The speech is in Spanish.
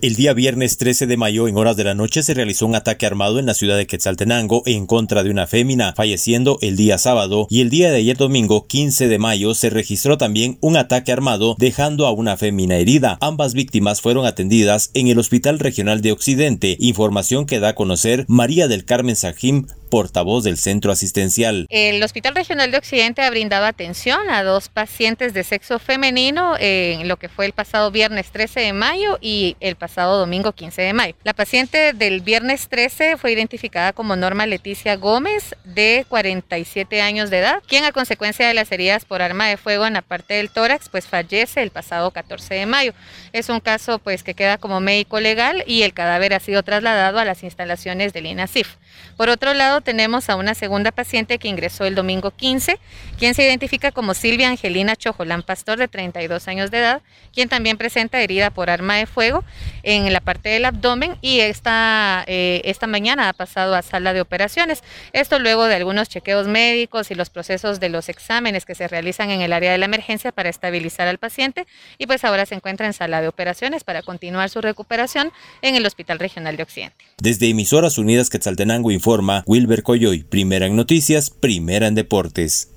El día viernes 13 de mayo, en horas de la noche, se realizó un ataque armado en la ciudad de Quetzaltenango en contra de una fémina, falleciendo el día sábado, y el día de ayer domingo 15 de mayo se registró también un ataque armado dejando a una fémina herida. Ambas víctimas fueron atendidas en el Hospital Regional de Occidente, información que da a conocer María del Carmen Sajim, portavoz del centro asistencial. El Hospital Regional de Occidente ha brindado atención a dos pacientes de sexo femenino en lo que fue el pasado viernes 13 de mayo y el pasado domingo 15 de mayo. La paciente del viernes 13 fue identificada como Norma Leticia Gómez, de 47 años de edad, quien a consecuencia de las heridas por arma de fuego en la parte del tórax, pues fallece el pasado 14 de mayo. Es un caso pues que queda como médico legal y el cadáver ha sido trasladado a las instalaciones del INASIF. Por otro lado, tenemos a una segunda paciente que ingresó el domingo 15, quien se identifica como Silvia Angelina Chojolán Pastor, de 32 años de edad, quien también presenta herida por arma de fuego en la parte del abdomen y esta, eh, esta mañana ha pasado a sala de operaciones. Esto luego de algunos chequeos médicos y los procesos de los exámenes que se realizan en el área de la emergencia para estabilizar al paciente y pues ahora se encuentra en sala de operaciones para continuar su recuperación en el Hospital Regional de Occidente. Desde Emisoras Unidas Quetzaltenango informa Will Coyoy, primera en noticias, primera en deportes.